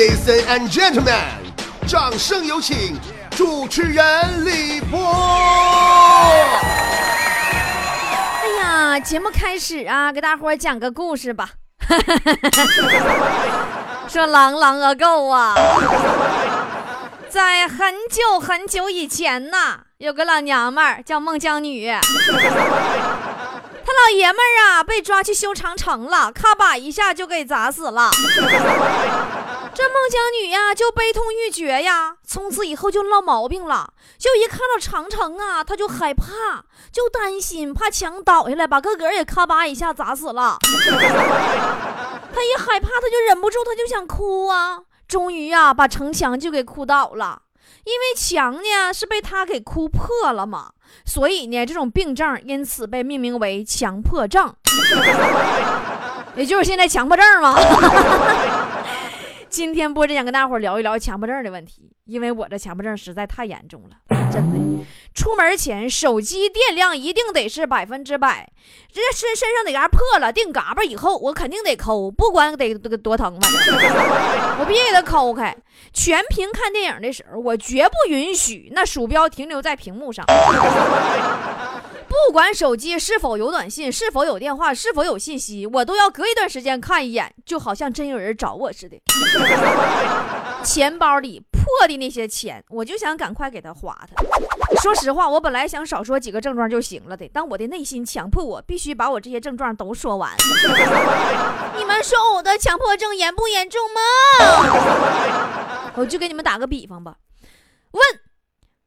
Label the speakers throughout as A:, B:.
A: Ladies and gentlemen，掌声有请主持人李波。
B: 哎呀，节目开始啊，给大伙儿讲个故事吧。说 long long ago 啊，在很久很久以前呐，有个老娘们儿叫孟姜女。他老爷们儿啊，被抓去修长城了，咔吧一下就给砸死了。这孟姜女呀，就悲痛欲绝呀，从此以后就落毛病了。就一看到长城啊，他就害怕，就担心，怕墙倒下来把个个也咔吧一下砸死了。他一害怕，他就忍不住，他就想哭啊。终于呀，把城墙就给哭倒了。因为墙呢是被他给哭破了嘛，所以呢这种病症因此被命名为强迫症，也就是现在强迫症嘛。今天波子想跟大伙聊一聊强迫症的问题，因为我这强迫症实在太严重了，真的。出门前手机电量一定得是百分之百，这身身上哪嘎破了，定嘎巴以后我肯定得抠，不管得多疼吧，我必须给它抠开。全屏看电影的时候，我绝不允许那鼠标停留在屏幕上。不管手机是否有短信，是否有电话，是否有信息，我都要隔一段时间看一眼，就好像真有人找我似的。钱包里破的那些钱，我就想赶快给他花他。说实话，我本来想少说几个症状就行了的，但我的内心强迫我必须把我这些症状都说完。你们说我的强迫症严不严重吗？我就给你们打个比方吧。问：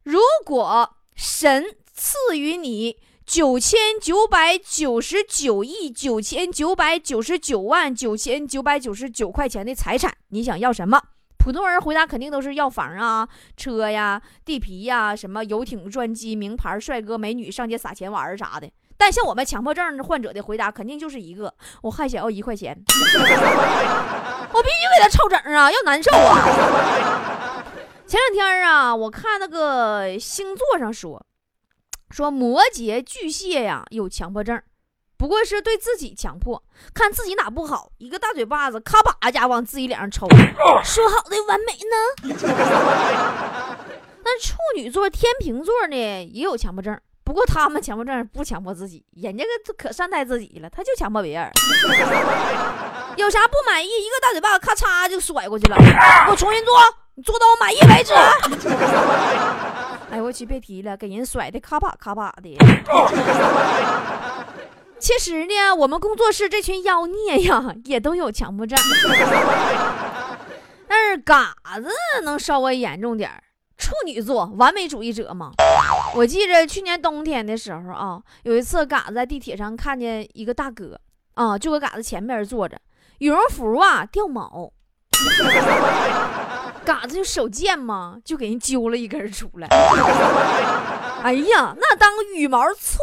B: 如果神赐予你。九千九百九十九亿九千九百九十九万九千九百九十九块钱的财产，你想要什么？普通人回答肯定都是要房啊、车呀、地皮呀、什么游艇、专机、名牌、帅哥美女、上街撒钱玩啥的。但像我们强迫症患者的回答，肯定就是一个：我还想要一块钱，我必须给他凑整啊，要难受啊！前两天啊，我看那个星座上说。说摩羯巨蟹呀有强迫症，不过是对自己强迫，看自己哪不好，一个大嘴巴子咔吧家往自己脸上抽。说好的完美呢？那处女座、天秤座呢也有强迫症，不过他们强迫症不强迫自己，人家可可善待自己了，他就强迫别人。有啥不满意，一个大嘴巴子咔嚓就甩过去了，给我重新做，你做到我满意为止。哎，我去，别提了，给人甩的咔吧咔吧的。其实呢，我们工作室这群妖孽呀，也都有强迫症，但是嘎子能稍微严重点处女座，完美主义者嘛。我记着去年冬天的时候啊，有一次嘎子在地铁上看见一个大哥啊，就搁嘎子前面坐着，羽绒服啊掉毛。嘎子就手贱嘛，就给人揪了一根出来。哎呀，那当羽毛唰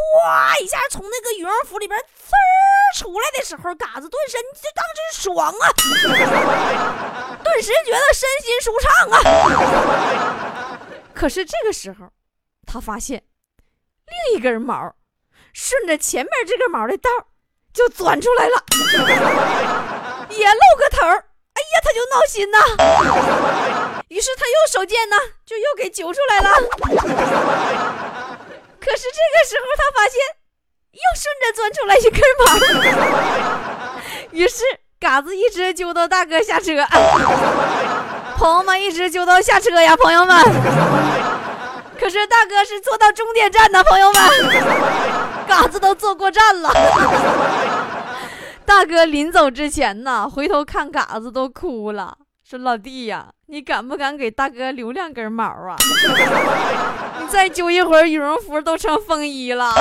B: 一下从那个羽绒服里边呲出来的时候，嘎子顿时就当真爽啊，顿时觉得身心舒畅啊。可是这个时候，他发现另一根毛顺着前面这根毛的道就钻出来了，也露个头。哎呀，他就闹心呐，于是他又手贱呐，就又给揪出来了。可是这个时候他发现又顺着钻出来一根毛，于是嘎子一直揪到大哥下车。朋友们一直揪到下车呀，朋友们。可是大哥是坐到终点站的，朋友们，嘎子都坐过站了。大哥临走之前呢，回头看嘎子都哭了，说：“老弟呀，你敢不敢给大哥留两根毛啊？你再揪一会儿，羽绒服都成风衣了。”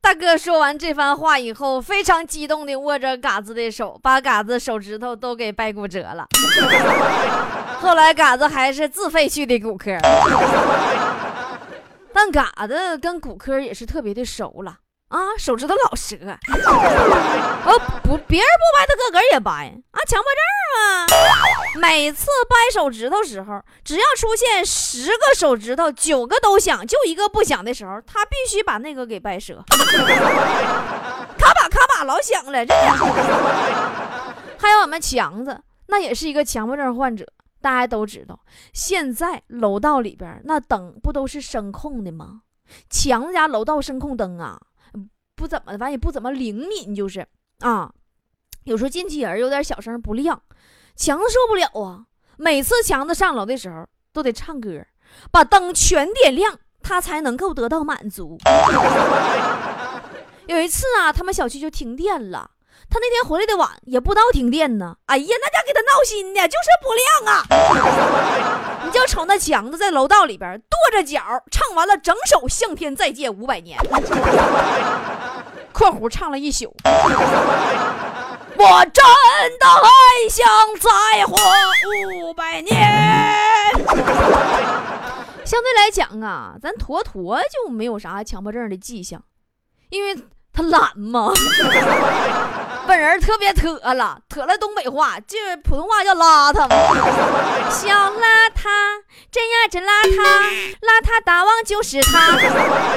B: 大哥说完这番话以后，非常激动地握着嘎子的手，把嘎子手指头都给掰骨折了。后来嘎子还是自费去的骨科，但嘎子跟骨科也是特别的熟了。啊，手指头老折，哦不，别人不掰，他个个也掰啊，强迫症啊！每次掰手指头时候，只要出现十个手指头，九个都响，就一个不响的时候，他必须把那个给掰折。咔吧咔吧，老响了，这。还有我们强子，那也是一个强迫症患者。大家都知道，现在楼道里边那灯不都是声控的吗？强子家楼道声控灯啊，不怎么的，反正也不怎么灵敏，就是啊，有时候进去人有点小声不亮，强子受不了啊。每次强子上楼的时候都得唱歌，把灯全点亮，他才能够得到满足。有一次啊，他们小区就停电了。他那天回来的晚，也不知道停电呢。哎呀，那家给他闹心的，就是不亮啊！你就瞅那强子在楼道里边跺着脚，唱完了整首《向天再借五百年》（括弧唱了一宿）。我真的还想再活五百年。相对来讲啊，咱坨坨就没有啥强迫症的迹象，因为他懒嘛。本人特别特了，特了东北话，这普通话叫邋遢嘛。小邋遢，真呀真邋遢，邋遢大王就是他。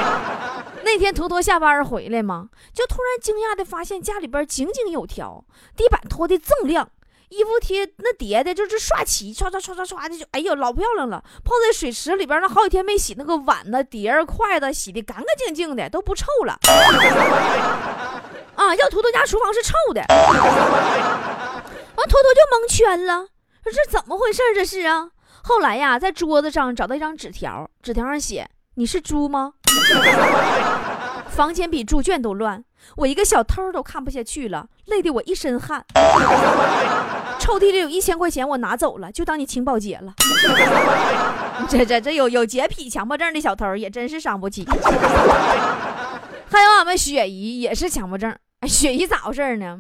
B: 那天坨坨下班回来嘛，就突然惊讶的发现家里边井井有条，地板拖的锃亮，衣服贴那叠的就是刷齐，刷刷刷刷刷的就，哎呦老漂亮了。泡在水池里边那好几天没洗，那个碗呢碟儿筷子洗的干干净净的，都不臭了。啊！要坨坨家厨房是臭的，完坨坨就蒙圈了，说这怎么回事？这是啊！后来呀，在桌子上找到一张纸条，纸条上写：“你是猪吗？”房间比猪圈都乱，我一个小偷都看不下去了，累得我一身汗。抽屉里有一千块钱，我拿走了，就当你请保洁了。这这这有有洁癖强迫症的小偷也真是伤不起。还有俺们雪姨也是强迫症。哎，雪姨咋回事呢？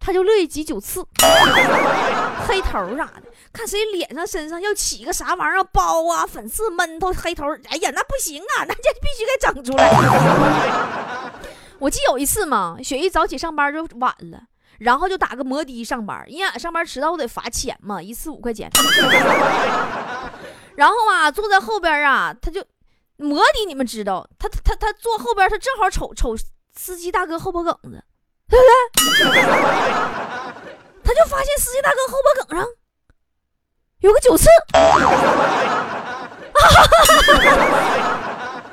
B: 她就乐意挤酒刺、黑头啥的，看谁脸上、身上要起个啥玩意儿包啊、粉刺、闷头、黑头，哎呀，那不行啊，那这必须给整出来。我记有一次嘛，雪姨早起上班就晚了，然后就打个摩的上班，因为俺上班迟到我得罚钱嘛，一次五块钱。然后啊，坐在后边啊，他就摩的，你们知道，他他他坐后边，他正好瞅瞅。司机大哥后脖梗子，对不对？他就发现司机大哥后脖梗上有个九刺，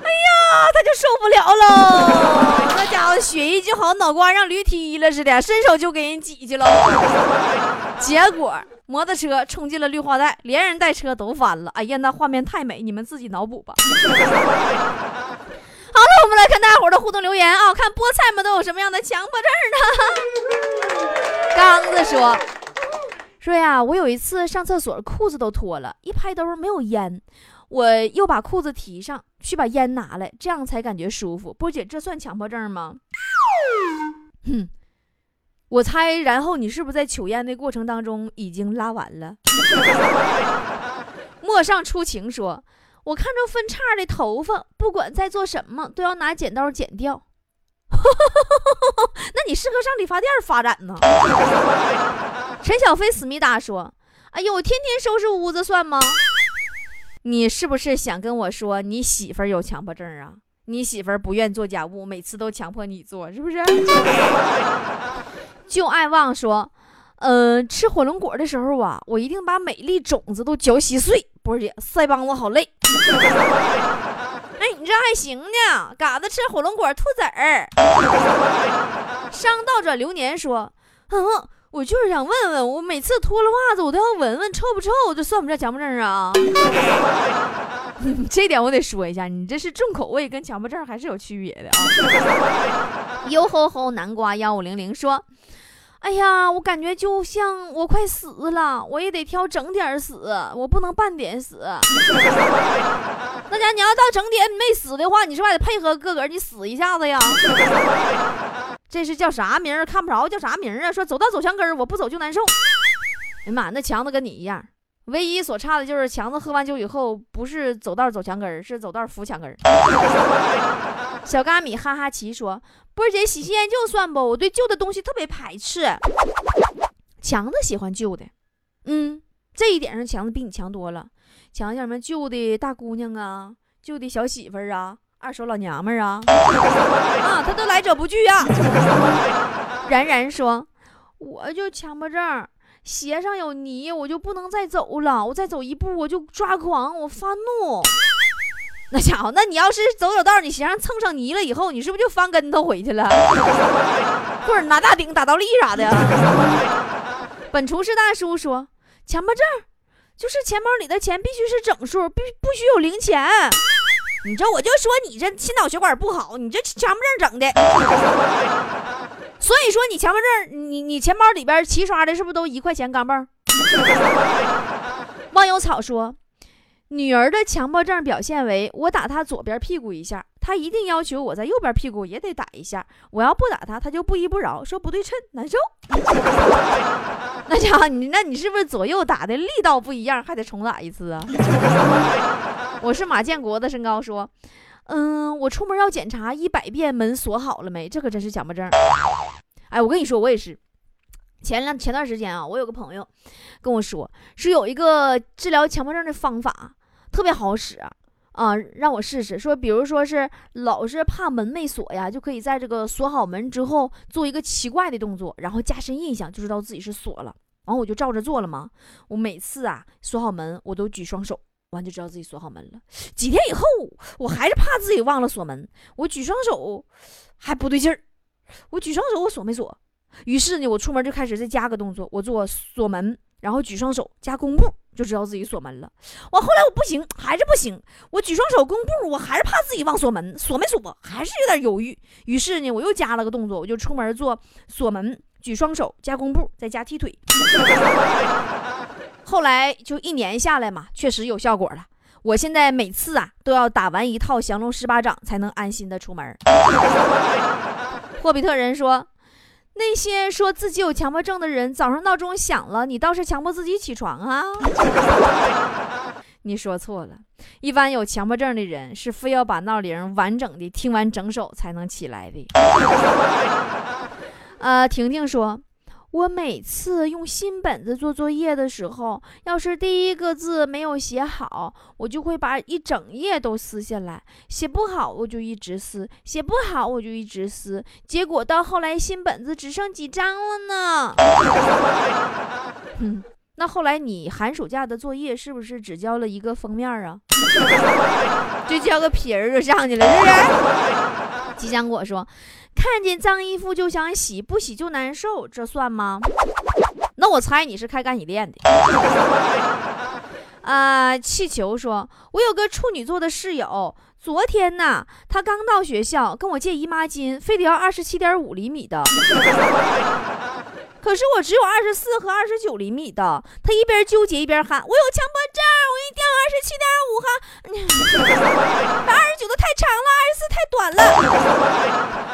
B: 哎呀，他就受不了了。那家伙血液就好脑瓜让驴踢了似的，伸手就给人挤去了。结果摩托车冲进了绿化带，连人带车都翻了。哎呀，那画面太美，你们自己脑补吧。我们来看大伙儿的互动留言啊，看菠菜们都有什么样的强迫症呢？刚子说说呀，我有一次上厕所裤子都脱了，一拍兜没有烟，我又把裤子提上去把烟拿来，这样才感觉舒服。波姐，这算强迫症吗？哼，我猜，然后你是不是在取烟的过程当中已经拉完了？陌上初晴说。我看着分叉的头发，不管在做什么，都要拿剪刀剪掉。那你适合上理发店发展呢？陈小飞思密达说：“哎呦，我天天收拾屋子算吗？你是不是想跟我说你媳妇儿有强迫症啊？你媳妇儿不愿做家务，每次都强迫你做，是不是？” 就爱旺说：“嗯，吃火龙果的时候啊，我一定把美丽种子都嚼稀碎。”波姐，腮帮子好累。哎，你这还行呢，嘎子吃火龙果吐籽儿。商道者流年说：“嗯，我就是想问问，我每次脱了袜子，我都要闻闻臭不臭，这算不算强迫症啊？”这点我得说一下，你这是重口味，跟强迫症还是有区别的啊。哟吼吼，南瓜幺五零零说。哎呀，我感觉就像我快死了，我也得挑整点死，我不能半点死。那家你要到整点没死的话，你是不是得配合哥哥你死一下子呀？这是叫啥名儿？看不着叫啥名儿啊？说走到走墙根儿，我不走就难受。哎呀妈，那强子跟你一样，唯一所差的就是强子喝完酒以后不是走道走墙根儿，是走道扶墙根儿。小嘎米哈哈奇说。波儿姐，喜新厌旧算不？我对旧的东西特别排斥。强子喜欢旧的，嗯，这一点上强子比你强多了。强像什么旧的大姑娘啊，旧的小媳妇儿啊，二手老娘们儿啊，啊，他都来者不拒啊。然然说，我就强迫症，鞋上有泥，我就不能再走了。我再走一步，我就抓狂，我发怒。那家伙，那你要是走走道，你鞋上蹭上泥了以后，你是不是就翻跟头回去了？或者拿大顶打倒立啥的？本厨师大叔说，强迫症就是钱包里的钱必须是整数，必不许有零钱。你这我就说你这心脑血管不好，你这强迫症整的。所以说你强迫症，你你钱包里边齐刷的，是不是都一块钱钢镚？忘忧草说，女儿的强迫症表现为我打她左边屁股一下，她一定要求我在右边屁股也得打一下。我要不打她，她就不依不饶，说不对称，难受。那家伙，你那你是不是左右打的力道不一样，还得重打一次啊？我是马建国的身高说。嗯，我出门要检查一百遍门锁好了没，这可真是强迫症。哎，我跟你说，我也是。前两前段时间啊，我有个朋友跟我说，是有一个治疗强迫症的方法，特别好使啊，让我试试。说，比如说是老是怕门没锁呀，就可以在这个锁好门之后做一个奇怪的动作，然后加深印象，就知道自己是锁了。完，我就照着做了嘛。我每次啊锁好门，我都举双手。完就知道自己锁好门了。几天以后，我还是怕自己忘了锁门，我举双手还不对劲儿。我举双手，我锁没锁？于是呢，我出门就开始再加个动作，我做锁门，然后举双手加弓步，就知道自己锁门了。我后来我不行，还是不行。我举双手弓步，我还是怕自己忘锁门，锁没锁？还是有点犹豫。于是呢，我又加了个动作，我就出门做锁门，举双手加弓步，再加踢腿。后来就一年下来嘛，确实有效果了。我现在每次啊都要打完一套降龙十八掌才能安心的出门。霍比特人说：“那些说自己有强迫症的人，早上闹钟响了，你倒是强迫自己起床啊？” 你说错了，一般有强迫症的人是非要把闹铃完整的听完整首才能起来的。呃，婷婷说。我每次用新本子做作业的时候，要是第一个字没有写好，我就会把一整页都撕下来；写不好，我就一直撕；写不好，我就一直撕。结果到后来，新本子只剩几张了呢。嗯，那后来你寒暑假的作业是不是只交了一个封面啊？就交个皮儿就上去了，是不是？吉祥果说。看见脏衣服就想洗，不洗就难受，这算吗？那我猜你是开干洗店的。啊，气球说：“我有个处女座的室友，昨天呢，他刚到学校，跟我借姨妈巾，非得要二十七点五厘米的。可是我只有二十四和二十九厘米的。他一边纠结一边喊：我有强迫症，我一定要二十七点五哈。二十九的太长了，二十四太短了。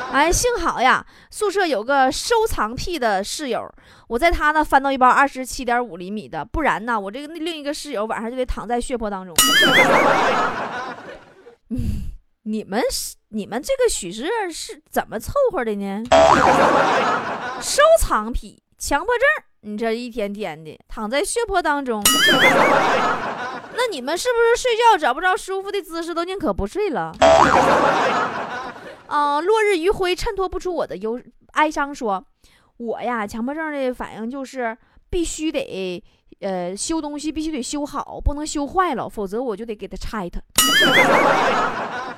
B: ”哎，幸好呀，宿舍有个收藏癖的室友，我在他那翻到一包二十七点五厘米的，不然呢，我这个另一个室友晚上就得躺在血泊当中。你们是你们这个许是是怎么凑合的呢？收藏癖、强迫症，你这一天天的躺在血泊当中，那你们是不是睡觉找不着舒服的姿势，都宁可不睡了？啊！落日余晖衬托不出我的忧哀伤。说，我呀，强迫症的反应就是必须得，呃，修东西必须得修好，不能修坏了，否则我就得给它拆它，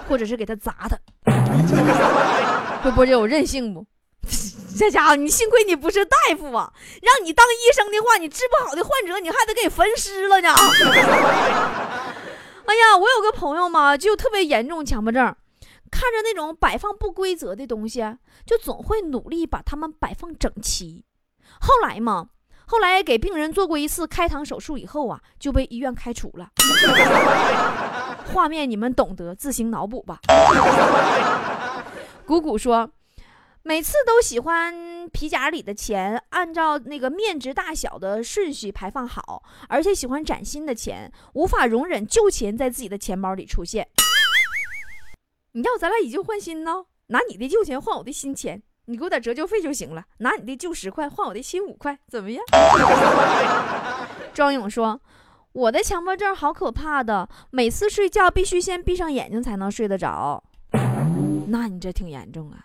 B: 或者是给他砸他。会不会有任性不？这家伙，你幸亏你不是大夫啊！让你当医生的话，你治不好的患者，你还得给分尸了呢。哎呀，我有个朋友嘛，就特别严重强迫症。看着那种摆放不规则的东西，就总会努力把它们摆放整齐。后来嘛，后来给病人做过一次开膛手术以后啊，就被医院开除了。画面你们懂得，自行脑补吧。谷谷说，每次都喜欢皮夹里的钱按照那个面值大小的顺序排放好，而且喜欢崭新的钱，无法容忍旧钱在自己的钱包里出现。你要咱俩以旧换新呢？拿你的旧钱换我的新钱，你给我点折旧费就行了。拿你的旧十块换我的新五块，怎么样？庄勇说：“我的强迫症好可怕的，每次睡觉必须先闭上眼睛才能睡得着。那你这挺严重啊！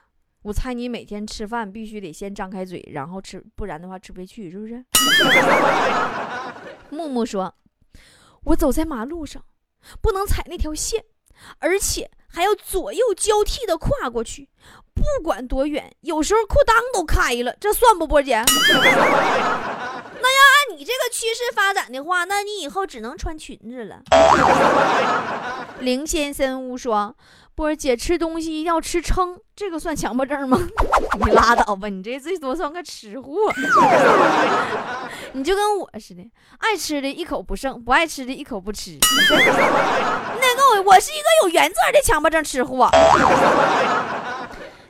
B: 我猜你每天吃饭必须得先张开嘴，然后吃，不然的话吃不下去，是不是？木木说：“我走在马路上，不能踩那条线，而且还要左右交替的跨过去，不管多远，有时候裤裆都开了，这算不，波姐？你这个趋势发展的话，那你以后只能穿裙子了。”林先生屋说。波儿姐吃东西要吃撑，这个算强迫症吗？你拉倒吧，你这最多算个吃货。你就跟我似的，爱吃的一口不剩，不爱吃的一口不吃。那个我，我是一个有原则的强迫症吃货。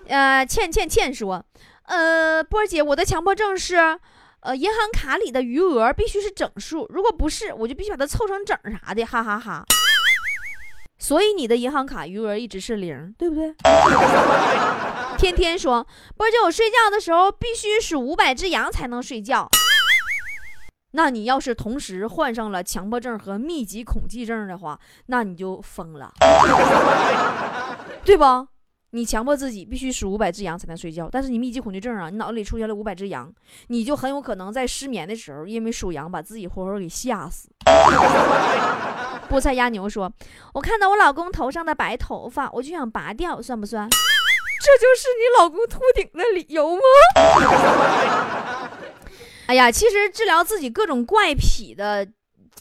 B: 呃，倩倩倩说，呃，波儿姐，我的强迫症是，呃，银行卡里的余额必须是整数，如果不是，我就必须把它凑成整啥的，哈哈哈。所以你的银行卡余额一直是零，对不对？天天说，波姐，我睡觉的时候必须数五百只羊才能睡觉。那你要是同时患上了强迫症和密集恐惧症的话，那你就疯了，对不？你强迫自己必须数五百只羊才能睡觉，但是你密集恐惧症啊，你脑子里出现了五百只羊，你就很有可能在失眠的时候，因为数羊把自己活活给吓死。菠菜鸭牛说：“我看到我老公头上的白头发，我就想拔掉，算不算？这就是你老公秃顶的理由吗？” 哎呀，其实治疗自己各种怪癖的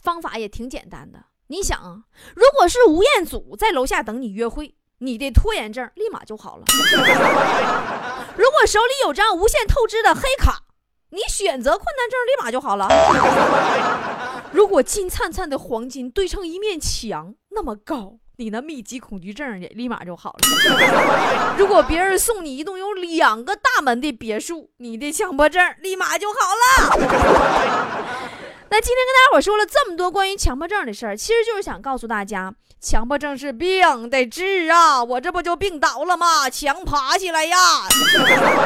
B: 方法也挺简单的。你想，如果是吴彦祖在楼下等你约会。你的拖延症立马就好了。如果手里有张无限透支的黑卡，你选择困难症立马就好了。如果金灿灿的黄金堆成一面墙那么高，你那密集恐惧症也立马就好了。如果别人送你一栋有两个大门的别墅，你的强迫症立马就好了。那今天跟大家伙说了这么多关于强迫症的事儿，其实就是想告诉大家。强迫症是病，得治啊！我这不就病倒了吗？强爬起来呀！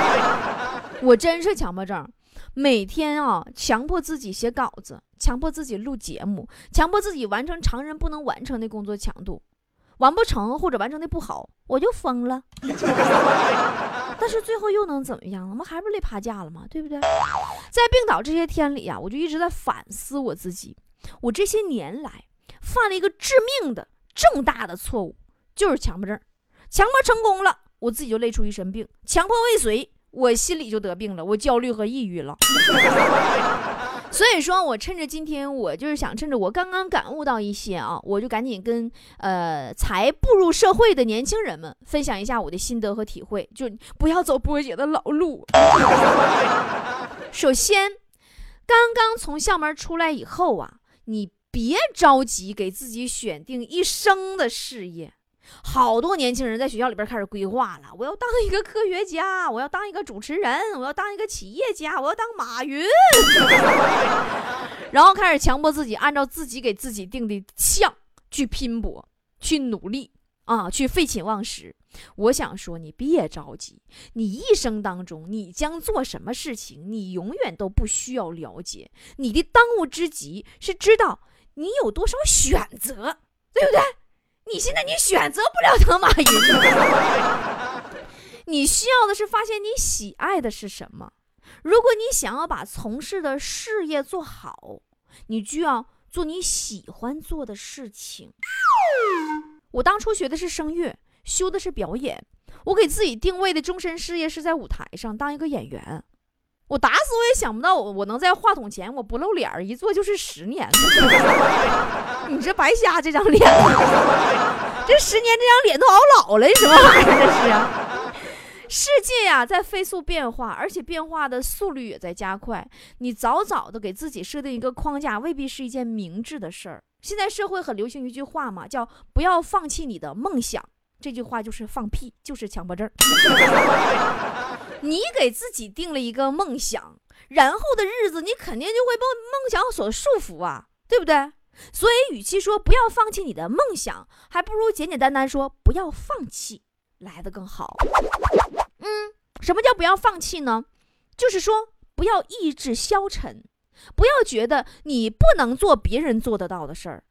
B: 我真是强迫症，每天啊，强迫自己写稿子，强迫自己录节目，强迫自己完成常人不能完成的工作强度，完不成或者完成的不好，我就疯了。但是最后又能怎么样？我们还不是累趴架了吗？对不对？在病倒这些天里呀，我就一直在反思我自己，我这些年来犯了一个致命的。重大的错误就是强迫症，强迫成功了，我自己就累出一身病；强迫未遂，我心里就得病了，我焦虑和抑郁了。所以说，我趁着今天，我就是想趁着我刚刚感悟到一些啊，我就赶紧跟呃才步入社会的年轻人们分享一下我的心得和体会，就不要走波姐的老路。首先，刚刚从校门出来以后啊，你。别着急给自己选定一生的事业，好多年轻人在学校里边开始规划了。我要当一个科学家，我要当一个主持人，我要当一个企业家，我要当马云，然后开始强迫自己按照自己给自己定的项去拼搏、去努力啊，去废寝忘食。我想说，你别着急，你一生当中你将做什么事情，你永远都不需要了解。你的当务之急是知道。你有多少选择，对不对？你现在你选择不了当马云，你需要的是发现你喜爱的是什么。如果你想要把从事的事业做好，你就要做你喜欢做的事情。我当初学的是声乐，修的是表演，我给自己定位的终身事业是在舞台上当一个演员。我打死我也想不到，我我能在话筒前我不露脸儿，一坐就是十年。你这白瞎这张脸，这十年这张脸都熬老了，什么玩意儿这是？世界呀在飞速变化，而且变化的速率也在加快。你早早的给自己设定一个框架，未必是一件明智的事儿。现在社会很流行一句话嘛，叫“不要放弃你的梦想”。这句话就是放屁，就是强迫症。你给自己定了一个梦想，然后的日子你肯定就会被梦想所束缚啊，对不对？所以，与其说不要放弃你的梦想，还不如简简单单说不要放弃来的更好。嗯，什么叫不要放弃呢？就是说不要意志消沉，不要觉得你不能做别人做得到的事儿。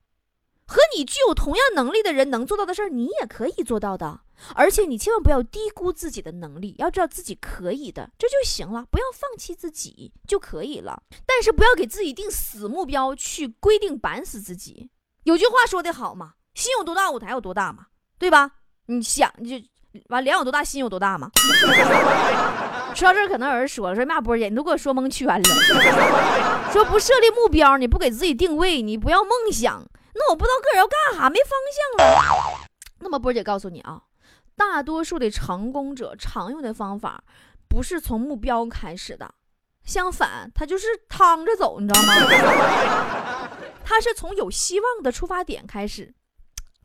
B: 和你具有同样能力的人能做到的事儿，你也可以做到的。而且你千万不要低估自己的能力，要知道自己可以的，这就行了。不要放弃自己就可以了。但是不要给自己定死目标，去规定板死自己。有句话说得好嘛，心有多大，舞台有多大嘛，对吧？你想就完，脸有多大，心有多大嘛。说到这儿，可能有人说了说马波姐，你都给我说蒙圈了。说不设立目标，你不给自己定位，你不要梦想。那我不知道个人要干啥，没方向了。那么波姐告诉你啊，大多数的成功者常用的方法不是从目标开始的，相反，他就是趟着走，你知道吗？他是从有希望的出发点开始。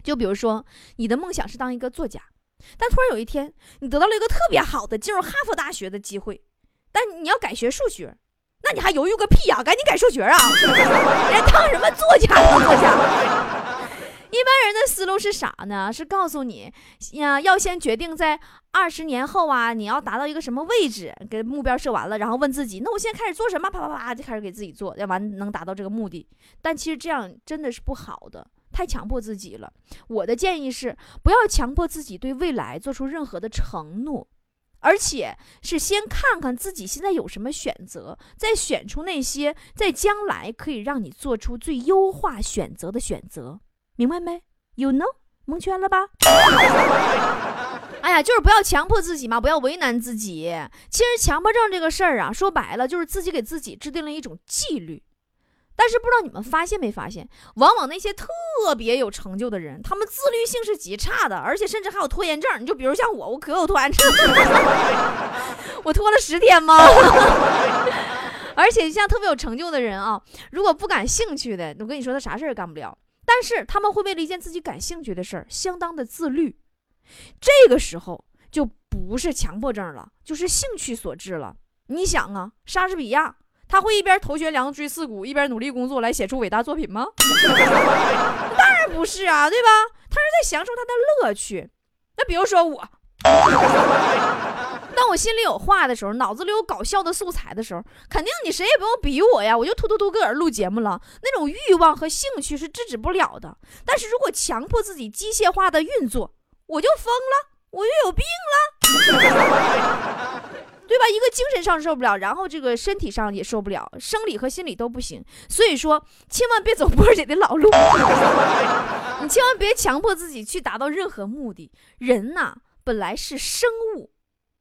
B: 就比如说，你的梦想是当一个作家，但突然有一天，你得到了一个特别好的进入哈佛大学的机会，但你要改学数学。那你还犹豫个屁呀！赶紧改数学啊！连当什么作家都作家。一般人的思路是啥呢？是告诉你呀，要先决定在二十年后啊，你要达到一个什么位置，给目标设完了，然后问自己，那我现在开始做什么？啪啪啪就开始给自己做，要完能达到这个目的。但其实这样真的是不好的，太强迫自己了。我的建议是，不要强迫自己对未来做出任何的承诺。而且是先看看自己现在有什么选择，再选出那些在将来可以让你做出最优化选择的选择，明白没？You know，蒙圈了吧？哎呀，就是不要强迫自己嘛，不要为难自己。其实强迫症这个事儿啊，说白了就是自己给自己制定了一种纪律。但是不知道你们发现没发现，往往那些特别有成就的人，他们自律性是极差的，而且甚至还有拖延症。你就比如像我，我可有拖延症，我拖了十天吗？而且像特别有成就的人啊，如果不感兴趣的，我跟你说他啥事儿也干不了。但是他们会为了一件自己感兴趣的事儿，相当的自律。这个时候就不是强迫症了，就是兴趣所致了。你想啊，莎士比亚。他会一边头悬梁锥刺股，一边努力工作来写出伟大作品吗？当然不是啊，对吧？他是在享受他的乐趣。那比如说我，当我心里有话的时候，脑子里有搞笑的素材的时候，肯定你谁也不用逼我呀，我就突突突个儿录节目了。那种欲望和兴趣是制止不了的。但是如果强迫自己机械化的运作，我就疯了，我就有病精神上受不了，然后这个身体上也受不了，生理和心理都不行。所以说，千万别走波姐的老路，你千万别强迫自己去达到任何目的。人呐，本来是生物，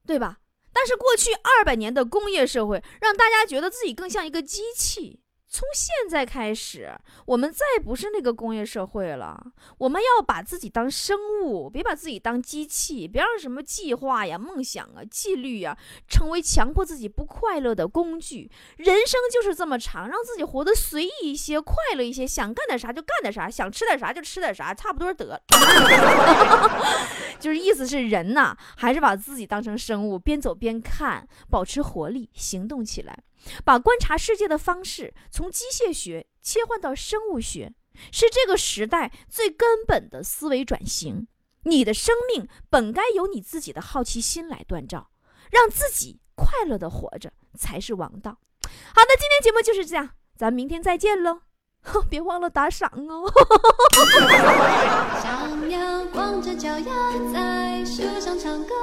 B: 对吧？但是过去二百年的工业社会，让大家觉得自己更像一个机器。从现在开始，我们再不是那个工业社会了。我们要把自己当生物，别把自己当机器，别让什么计划呀、梦想啊、纪律呀，成为强迫自己不快乐的工具。人生就是这么长，让自己活得随意一些、快乐一些，想干点啥就干点啥，想吃点啥就吃点啥，差不多得。就是意思是人呐，还是把自己当成生物，边走边看，保持活力，行动起来。把观察世界的方式从机械学切换到生物学，是这个时代最根本的思维转型。你的生命本该由你自己的好奇心来锻造，让自己快乐的活着才是王道。好的，今天节目就是这样，咱们明天再见喽！别忘了打赏哦。想要光着脚丫在树上唱歌。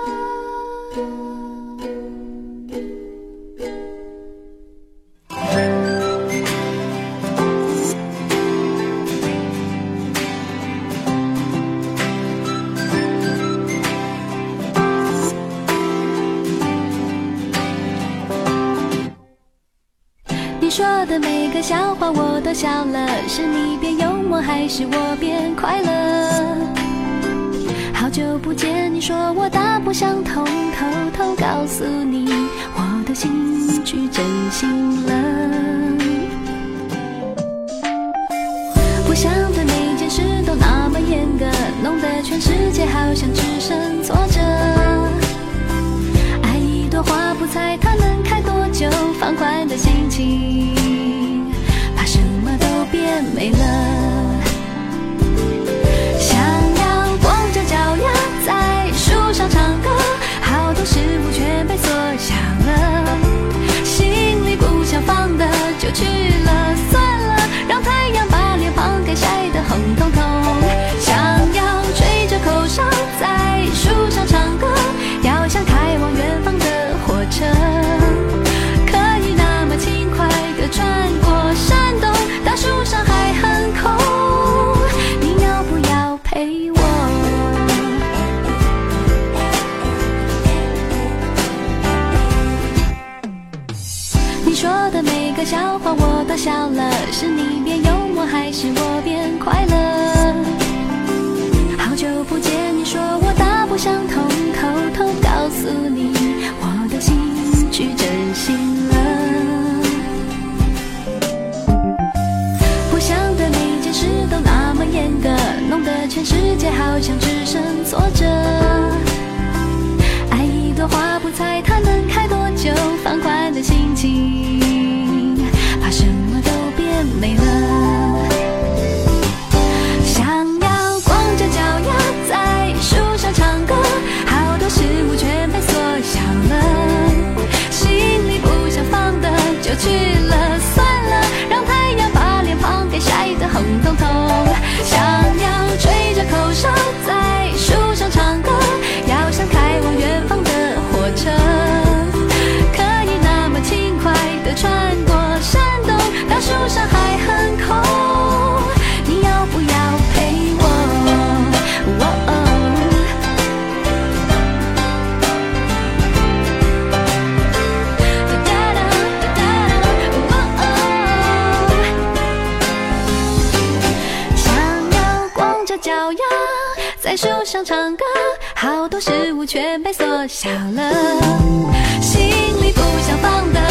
B: 说的每个笑话我都笑了，是你变幽默还是我变快乐？好久不见，你说我大不相同，偷偷告诉你，我的心去真心了。不想对每件事都那么严格，弄得全世界好像只剩挫折。爱一朵花不猜它能开多久，放宽的心情。累了，想要光着脚丫在树上唱歌，好多事物全被
C: 缩小了，心里不想放的就去了，唱歌好多事物全被缩小了心里不想放的